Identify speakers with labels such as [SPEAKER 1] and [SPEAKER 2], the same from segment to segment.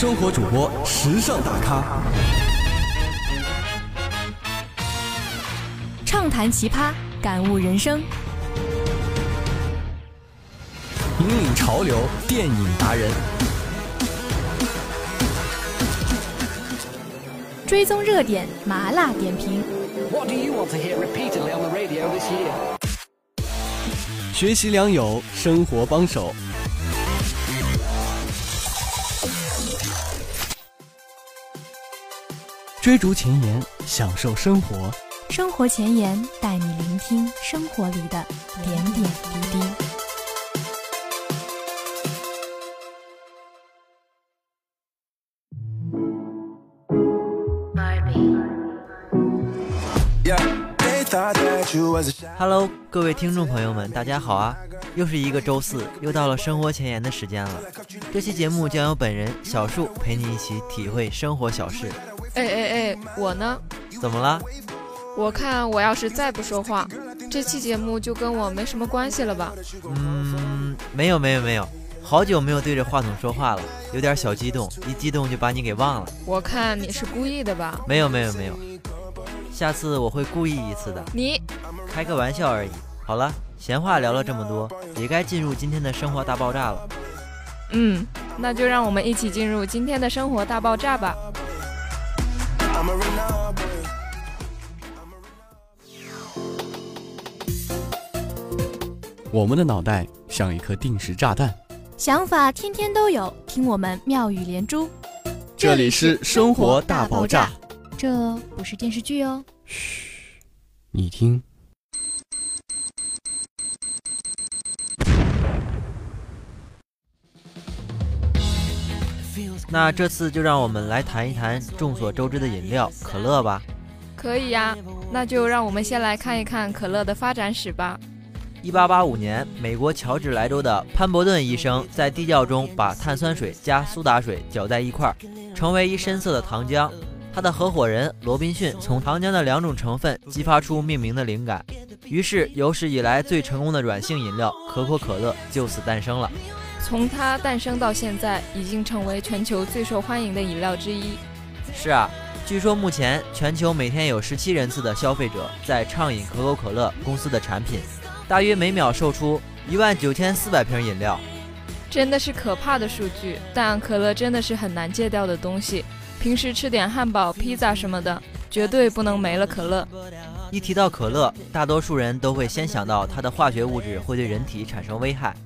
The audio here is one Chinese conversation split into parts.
[SPEAKER 1] 生活主播，时尚大咖，
[SPEAKER 2] 畅谈奇葩，感悟人生，
[SPEAKER 1] 引领潮流，电影达人，
[SPEAKER 2] 追踪热点，麻辣点评。
[SPEAKER 1] 学习良友，生活帮手。追逐前沿，享受生活。
[SPEAKER 2] 生活前沿带你聆听生活里的点点滴滴。
[SPEAKER 3] Hello，各位听众朋友们，大家好啊！又是一个周四，又到了生活前沿的时间了。这期节目将由本人小树陪你一起体会生活小事。
[SPEAKER 4] 哎哎哎，我呢？
[SPEAKER 3] 怎么了？
[SPEAKER 4] 我看我要是再不说话，这期节目就跟我没什么关系了吧？
[SPEAKER 3] 嗯，没有没有没有，好久没有对着话筒说话了，有点小激动，一激动就把你给忘了。
[SPEAKER 4] 我看你是故意的吧？
[SPEAKER 3] 没有没有没有，下次我会故意一次的。
[SPEAKER 4] 你
[SPEAKER 3] 开个玩笑而已。好了，闲话聊了这么多，也该进入今天的生活大爆炸了。
[SPEAKER 4] 嗯，那就让我们一起进入今天的生活大爆炸吧。
[SPEAKER 1] 我们的脑袋像一颗定时炸弹，
[SPEAKER 2] 想法天天都有，听我们妙语连珠。
[SPEAKER 1] 这里是生活大爆炸，
[SPEAKER 2] 这不是电视剧哦。
[SPEAKER 1] 嘘，你听。
[SPEAKER 3] 那这次就让我们来谈一谈众所周知的饮料可乐吧。
[SPEAKER 4] 可以呀，那就让我们先来看一看可乐的发展史吧。
[SPEAKER 3] 一八八五年，美国乔治莱州的潘伯顿医生在地窖中把碳酸水加苏打水搅在一块儿，成为一深色的糖浆。他的合伙人罗宾逊从糖浆的两种成分激发出命名的灵感，于是有史以来最成功的软性饮料可口可乐就此诞生了。
[SPEAKER 4] 从它诞生到现在，已经成为全球最受欢迎的饮料之一。
[SPEAKER 3] 是啊，据说目前全球每天有十七人次的消费者在畅饮可口可乐公司的产品。大约每秒售出一万九千四百瓶饮料，
[SPEAKER 4] 真的是可怕的数据。但可乐真的是很难戒掉的东西，平时吃点汉堡、披萨什么的，绝对不能没了可乐。
[SPEAKER 3] 一提到可乐，大多数人都会先想到它的化学物质会对人体产生危害。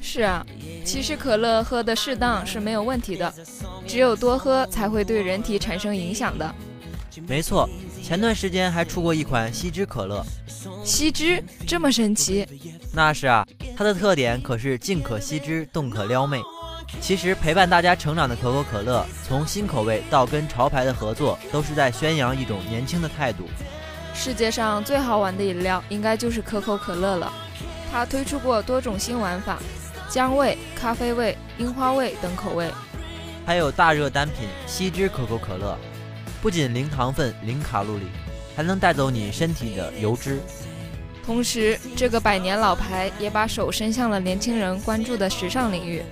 [SPEAKER 4] 是啊，其实可乐喝的适当是没有问题的，只有多喝才会对人体产生影响的。
[SPEAKER 3] 没错，前段时间还出过一款吸汁可乐。
[SPEAKER 4] 吸汁这么神奇？
[SPEAKER 3] 那是啊，它的特点可是静可吸汁，动可撩妹。其实陪伴大家成长的可口可乐，从新口味到跟潮牌的合作，都是在宣扬一种年轻的态度。
[SPEAKER 4] 世界上最好玩的饮料，应该就是可口可乐了。它推出过多种新玩法，姜味、咖啡味、樱花味等口味，
[SPEAKER 3] 还有大热单品西芝可口可乐，不仅零糖分、零卡路里。还能带走你身体的油脂，
[SPEAKER 4] 同时这个百年老牌也把手伸向了年轻人关注的时尚领域，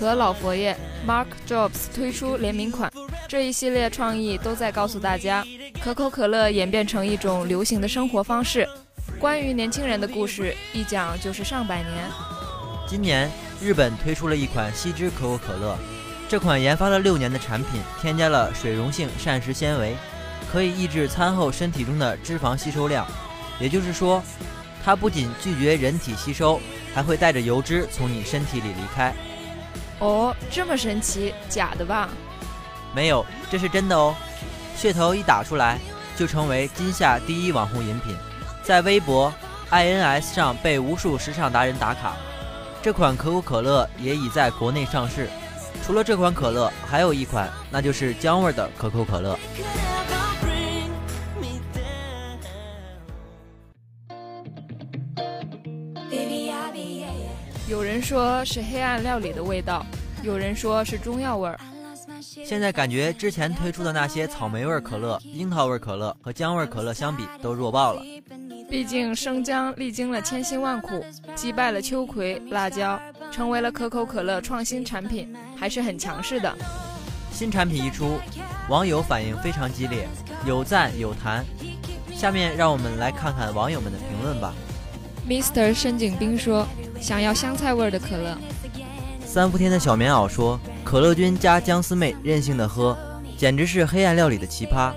[SPEAKER 4] 和老佛爷 Mark Jobs 推出联名款，这一系列创意都在告诉大家，可口可乐演变成一种流行的生活方式。关于年轻人的故事，一讲就是上百年。
[SPEAKER 3] 今年日本推出了一款吸汁可口可乐，这款研发了六年的产品，添加了水溶性膳食纤维。可以抑制餐后身体中的脂肪吸收量，也就是说，它不仅拒绝人体吸收，还会带着油脂从你身体里离开。
[SPEAKER 4] 哦，这么神奇？假的吧？
[SPEAKER 3] 没有，这是真的哦。噱头一打出来，就成为今夏第一网红饮品，在微博、INS 上被无数时尚达人打卡。这款可口可乐也已在国内上市。除了这款可乐，还有一款，那就是姜味的可口可乐。
[SPEAKER 4] 有人说是黑暗料理的味道，有人说是中药味儿。
[SPEAKER 3] 现在感觉之前推出的那些草莓味可乐、樱桃味可乐和姜味可乐相比都弱爆了。
[SPEAKER 4] 毕竟生姜历经了千辛万苦，击败了秋葵、辣椒，成为了可口可乐创新产品，还是很强势的。
[SPEAKER 3] 新产品一出，网友反应非常激烈，有赞有弹。下面让我们来看看网友们的评论吧。
[SPEAKER 4] Mr. 申景斌说：“想要香菜味的可乐。”
[SPEAKER 3] 三伏天的小棉袄说：“可乐君加姜丝妹任性的喝，简直是黑暗料理的奇葩。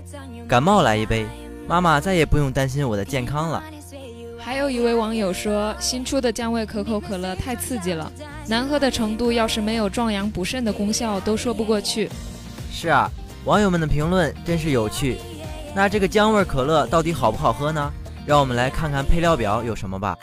[SPEAKER 3] 感冒来一杯，妈妈再也不用担心我的健康了。”
[SPEAKER 4] 还有一位网友说：“新出的姜味可口可乐太刺激了，难喝的程度要是没有壮阳补肾的功效都说不过去。”
[SPEAKER 3] 是啊，网友们的评论真是有趣。那这个姜味可乐到底好不好喝呢？让我们来看看配料表有什么吧。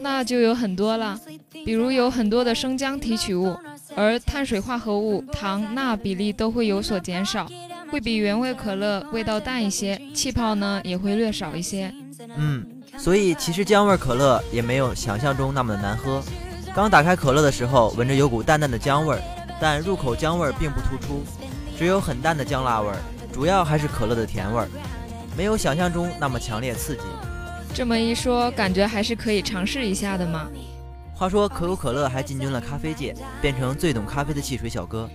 [SPEAKER 4] 那就有很多了，比如有很多的生姜提取物，而碳水化合物、糖、钠比例都会有所减少，会比原味可乐味道淡一些，气泡呢也会略少一些。
[SPEAKER 3] 嗯，所以其实姜味可乐也没有想象中那么的难喝。刚打开可乐的时候，闻着有股淡淡的姜味儿，但入口姜味儿并不突出，只有很淡的姜辣味儿。主要还是可乐的甜味儿，没有想象中那么强烈刺激。
[SPEAKER 4] 这么一说，感觉还是可以尝试一下的嘛。
[SPEAKER 3] 话说可口可乐还进军了咖啡界，变成最懂咖啡的汽水小哥。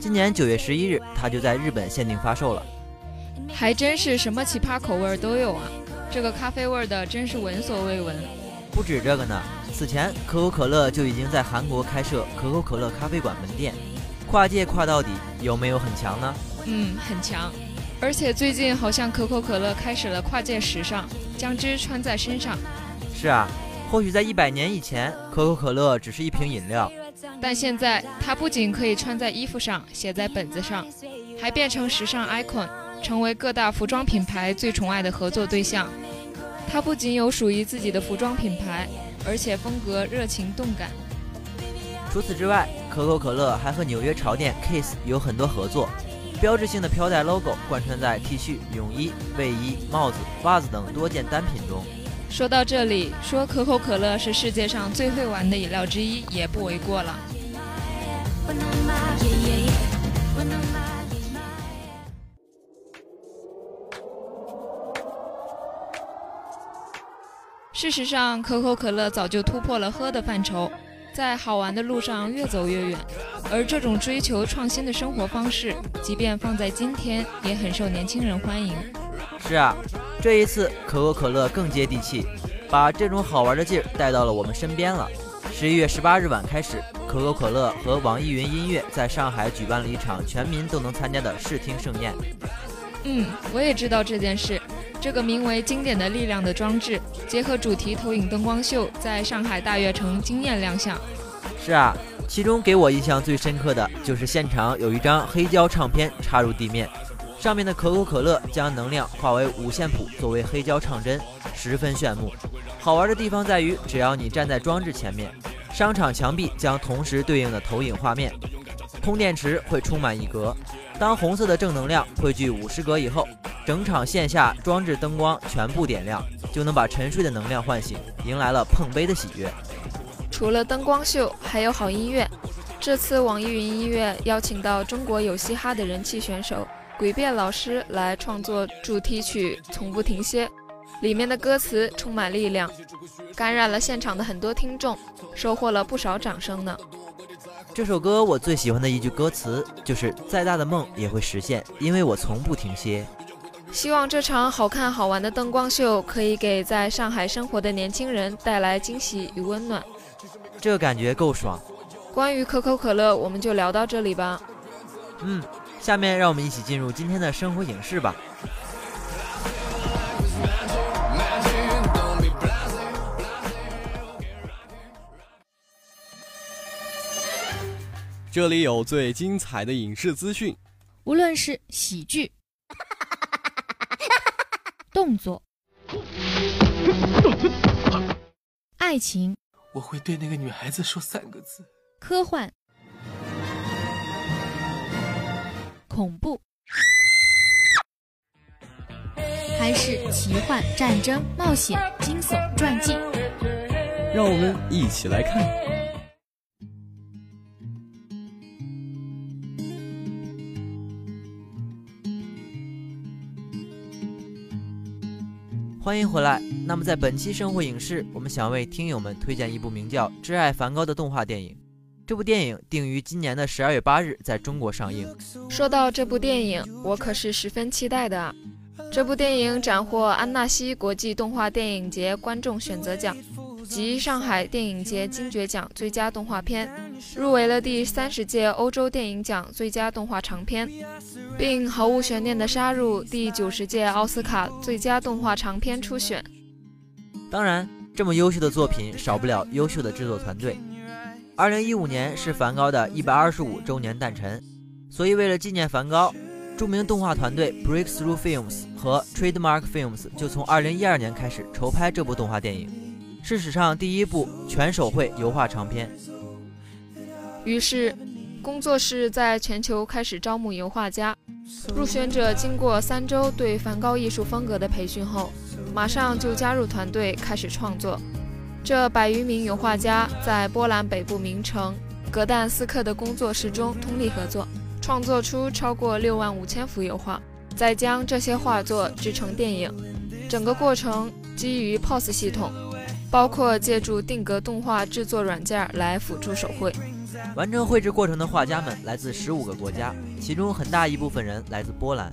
[SPEAKER 3] 今年九月十一日，它就在日本限定发售了。
[SPEAKER 4] 还真是什么奇葩口味都有啊！这个咖啡味的真是闻所未闻。
[SPEAKER 3] 不止这个呢，此前可口可乐就已经在韩国开设可口可乐咖啡馆门店，跨界跨到底，有没有很强呢？
[SPEAKER 4] 嗯，很强，而且最近好像可口可乐开始了跨界时尚，将之穿在身上。
[SPEAKER 3] 是啊，或许在一百年以前，可口可乐只是一瓶饮料，
[SPEAKER 4] 但现在它不仅可以穿在衣服上、写在本子上，还变成时尚 icon，成为各大服装品牌最宠爱的合作对象。它不仅有属于自己的服装品牌，而且风格热情动感。
[SPEAKER 3] 除此之外，可口可乐还和纽约潮店 Kiss 有很多合作。标志性的飘带 logo 贯穿在 T 恤、泳衣、卫衣、帽子、袜子等多件单品中。
[SPEAKER 4] 说到这里，说可口可乐是世界上最会玩的饮料之一也不为过了。事实上，可口可乐早就突破了喝的范畴。在好玩的路上越走越远，而这种追求创新的生活方式，即便放在今天，也很受年轻人欢迎。
[SPEAKER 3] 是啊，这一次可口可乐更接地气，把这种好玩的劲儿带到了我们身边了。十一月十八日晚开始，可口可乐和网易云音乐在上海举办了一场全民都能参加的视听盛宴。
[SPEAKER 4] 嗯，我也知道这件事。这个名为“经典的力量”的装置，结合主题投影灯光秀，在上海大悦城惊艳亮相。
[SPEAKER 3] 是啊，其中给我印象最深刻的就是现场有一张黑胶唱片插入地面，上面的可口可乐将能量化为五线谱作为黑胶唱针，十分炫目。好玩的地方在于，只要你站在装置前面，商场墙壁将同时对应的投影画面，空电池会充满一格。当红色的正能量汇聚五十格以后，整场线下装置灯光全部点亮，就能把沉睡的能量唤醒，迎来了碰杯的喜悦。
[SPEAKER 4] 除了灯光秀，还有好音乐。这次网易云音乐邀请到中国有嘻哈的人气选手诡辩老师来创作主题曲《从不停歇》，里面的歌词充满力量，感染了现场的很多听众，收获了不少掌声呢。
[SPEAKER 3] 这首歌我最喜欢的一句歌词就是“再大的梦也会实现，因为我从不停歇”。
[SPEAKER 4] 希望这场好看好玩的灯光秀可以给在上海生活的年轻人带来惊喜与温暖。
[SPEAKER 3] 这感觉够爽。
[SPEAKER 4] 关于可口可乐，我们就聊到这里吧。
[SPEAKER 3] 嗯，下面让我们一起进入今天的生活影视吧。
[SPEAKER 1] 这里有最精彩的影视资讯，
[SPEAKER 2] 无论是喜剧、动作、爱情，
[SPEAKER 5] 我会对那个女孩子说三个字：
[SPEAKER 2] 科幻、恐怖，还是奇幻、战争、冒险、惊悚、传记，
[SPEAKER 1] 让我们一起来看。
[SPEAKER 3] 欢迎回来。那么，在本期生活影视，我们想为听友们推荐一部名叫《挚爱梵高》的动画电影。这部电影定于今年的十二月八日在中国上映。
[SPEAKER 4] 说到这部电影，我可是十分期待的啊！这部电影斩获安纳西国际动画电影节观众选择奖及上海电影节金爵奖最佳动画片，入围了第三十届欧洲电影奖最佳动画长片，并毫无悬念地杀入第九十届奥斯卡最佳动画长片初选。
[SPEAKER 3] 当然，这么优秀的作品少不了优秀的制作团队。二零一五年是梵高的一百二十五周年诞辰，所以为了纪念梵高。著名动画团队 Breakthrough Films 和 Trademark Films 就从2012年开始筹拍这部动画电影，是史上第一部全手绘油画长片。
[SPEAKER 4] 于是，工作室在全球开始招募油画家。入选者经过三周对梵高艺术风格的培训后，马上就加入团队开始创作。这百余名油画家在波兰北部名城格但斯克的工作室中通力合作。创作出超过六万五千幅油画，再将这些画作制成电影。整个过程基于 POS 系统，包括借助定格动画制作软件来辅助手绘。
[SPEAKER 3] 完成绘制过程的画家们来自十五个国家，其中很大一部分人来自波兰，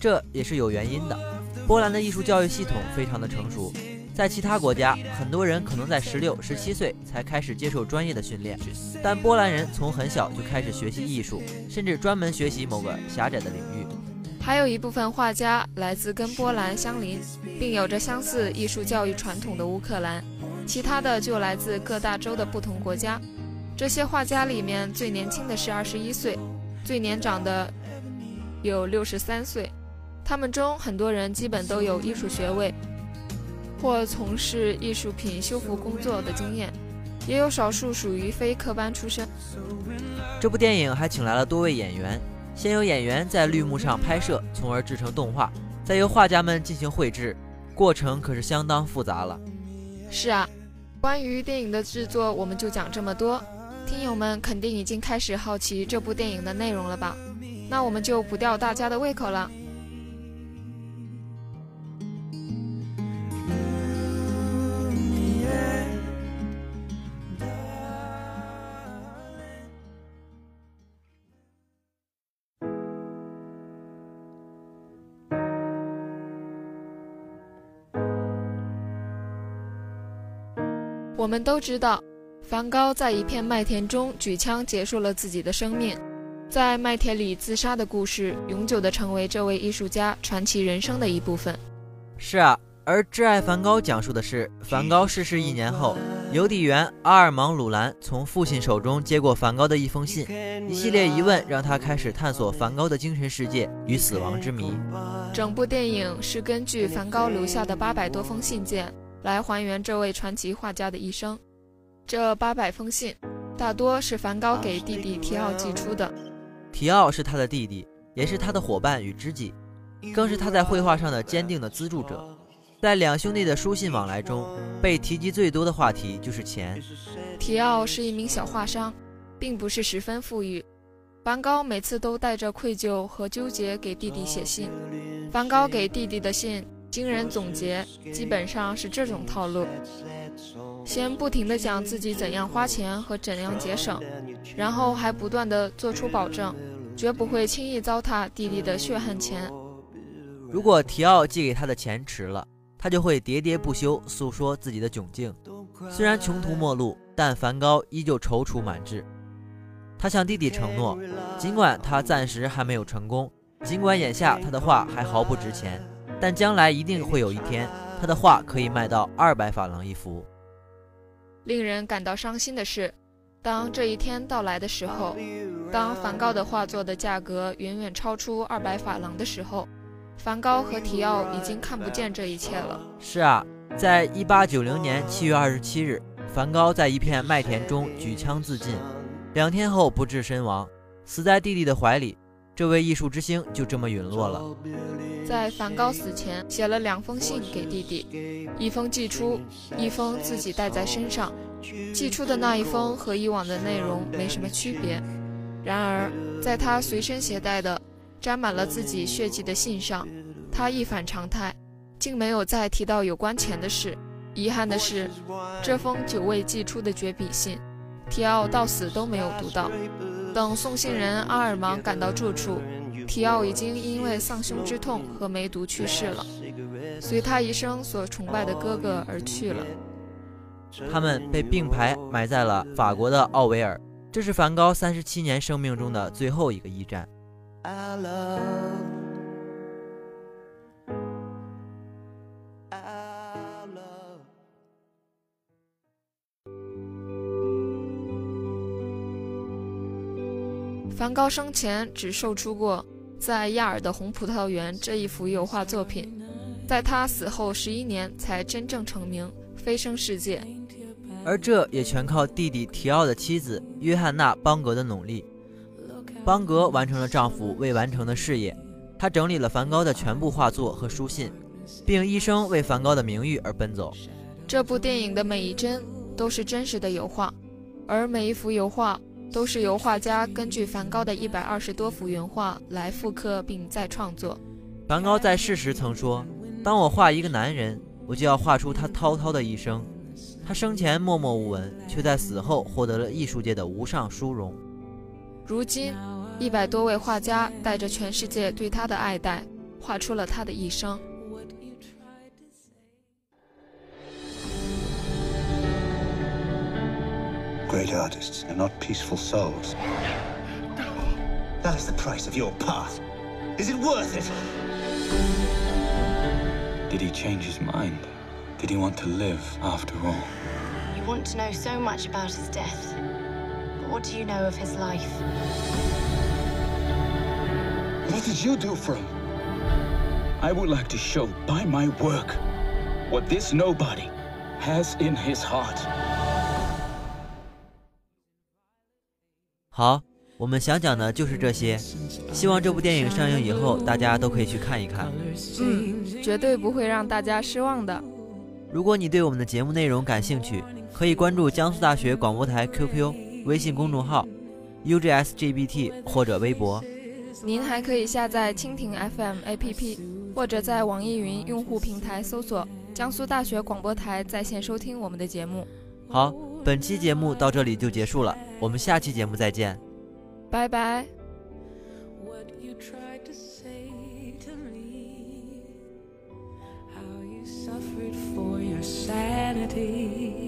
[SPEAKER 3] 这也是有原因的。波兰的艺术教育系统非常的成熟。在其他国家，很多人可能在十六、十七岁才开始接受专业的训练，但波兰人从很小就开始学习艺术，甚至专门学习某个狭窄的领域。
[SPEAKER 4] 还有一部分画家来自跟波兰相邻并有着相似艺术教育传统的乌克兰，其他的就来自各大洲的不同国家。这些画家里面最年轻的是二十一岁，最年长的有六十三岁，他们中很多人基本都有艺术学位。或从事艺术品修复工作的经验，也有少数属于非科班出身。
[SPEAKER 3] 这部电影还请来了多位演员，先由演员在绿幕上拍摄，从而制成动画，再由画家们进行绘制，过程可是相当复杂了。
[SPEAKER 4] 是啊，关于电影的制作，我们就讲这么多。听友们肯定已经开始好奇这部电影的内容了吧？那我们就不吊大家的胃口了。我们都知道，梵高在一片麦田中举枪结束了自己的生命，在麦田里自杀的故事，永久地成为这位艺术家传奇人生的一部分。
[SPEAKER 3] 是啊，而《挚爱梵高》讲述的是梵高逝世一年后，邮递员阿尔芒·鲁兰从父亲手中接过梵高的一封信，一系列疑问让他开始探索梵高的精神世界与死亡之谜。
[SPEAKER 4] 整部电影是根据梵高留下的八百多封信件。来还原这位传奇画家的一生。这八百封信，大多是梵高给弟弟提奥寄出的。
[SPEAKER 3] 提奥是他的弟弟，也是他的伙伴与知己，更是他在绘画上的坚定的资助者。在两兄弟的书信往来中，被提及最多的话题就是钱。
[SPEAKER 4] 提奥是一名小画商，并不是十分富裕。梵高每次都带着愧疚和纠结给弟弟写信。梵高给弟弟的信。惊人总结基本上是这种套路：先不停地讲自己怎样花钱和怎样节省，然后还不断地做出保证，绝不会轻易糟蹋弟弟的血汗钱。
[SPEAKER 3] 如果提奥寄给他的钱迟了，他就会喋喋不休诉说自己的窘境。虽然穷途末路，但梵高依旧踌躇满志。他向弟弟承诺，尽管他暂时还没有成功，尽管眼下他的画还毫不值钱。但将来一定会有一天，他的画可以卖到二百法郎一幅。
[SPEAKER 4] 令人感到伤心的是，当这一天到来的时候，当梵高的画作的价格远远超出二百法郎的时候，梵高和提奥已经看不见这一切了。
[SPEAKER 3] 是啊，在一八九零年七月二十七日，梵高在一片麦田中举枪自尽，两天后不治身亡，死在弟弟的怀里。这位艺术之星就这么陨落了。
[SPEAKER 4] 在梵高死前，写了两封信给弟弟，一封寄出，一封自己带在身上。寄出的那一封和以往的内容没什么区别，然而在他随身携带的沾满了自己血迹的信上，他一反常态，竟没有再提到有关钱的事。遗憾的是，这封久未寄出的绝笔信，提奥到死都没有读到。等送信人阿尔芒赶到住处，提奥已经因为丧兄之痛和梅毒去世了，随他一生所崇拜的哥哥而去了。
[SPEAKER 3] 他们被并排埋在了法国的奥维尔，这是梵高三十七年生命中的最后一个驿站。
[SPEAKER 4] 梵高生前只售出过在亚尔的红葡萄园这一幅油画作品，在他死后十一年才真正成名，飞升世界。
[SPEAKER 3] 而这也全靠弟弟提奥的妻子约翰娜·邦格的努力。邦格完成了丈夫未完成的事业，她整理了梵高的全部画作和书信，并一生为梵高的名誉而奔走。
[SPEAKER 4] 这部电影的每一帧都是真实的油画，而每一幅油画。都是由画家根据梵高的一百二十多幅原画来复刻并再创作。
[SPEAKER 3] 梵高在世时曾说：“当我画一个男人，我就要画出他滔滔的一生。他生前默默无闻，却在死后获得了艺术界的无上殊荣。”
[SPEAKER 4] 如今，一百多位画家带着全世界对他的爱戴，画出了他的一生。
[SPEAKER 6] Great artists are not peaceful souls. That is the price of your path. Is it worth it? Did he change his mind? Did he want to live after all?
[SPEAKER 7] You want to know so much about his death. But what do you know of his life?
[SPEAKER 6] What did you do for him? I would like to show by my work what this nobody has in his heart.
[SPEAKER 3] 好，我们想讲的就是这些。希望这部电影上映以后，大家都可以去看一看。
[SPEAKER 4] 嗯，绝对不会让大家失望的。
[SPEAKER 3] 如果你对我们的节目内容感兴趣，可以关注江苏大学广播台 QQ、微信公众号 UJSGBT 或者微博。
[SPEAKER 4] 您还可以下载蜻蜓 FM APP，或者在网易云用户平台搜索江苏大学广播台在线收听我们的节目。
[SPEAKER 3] 好。本期节目到这里就结束了，我们下期节目再见，
[SPEAKER 4] 拜拜。sanity